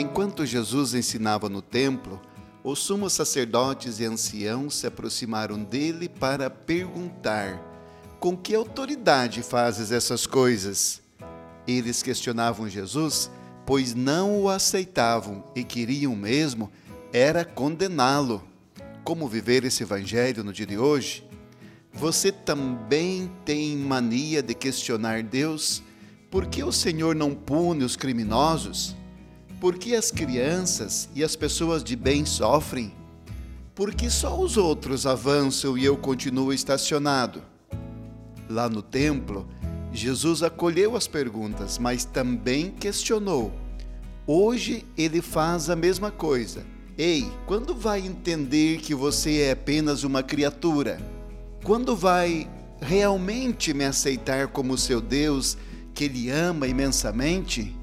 Enquanto Jesus ensinava no templo, os sumos sacerdotes e anciãos se aproximaram dele para perguntar: Com que autoridade fazes essas coisas? Eles questionavam Jesus, pois não o aceitavam e queriam mesmo era condená-lo. Como viver esse evangelho no dia de hoje? Você também tem mania de questionar Deus? Por que o Senhor não pune os criminosos? Por que as crianças e as pessoas de bem sofrem? Por que só os outros avançam e eu continuo estacionado? Lá no templo, Jesus acolheu as perguntas, mas também questionou. Hoje ele faz a mesma coisa. Ei, quando vai entender que você é apenas uma criatura? Quando vai realmente me aceitar como seu Deus, que ele ama imensamente?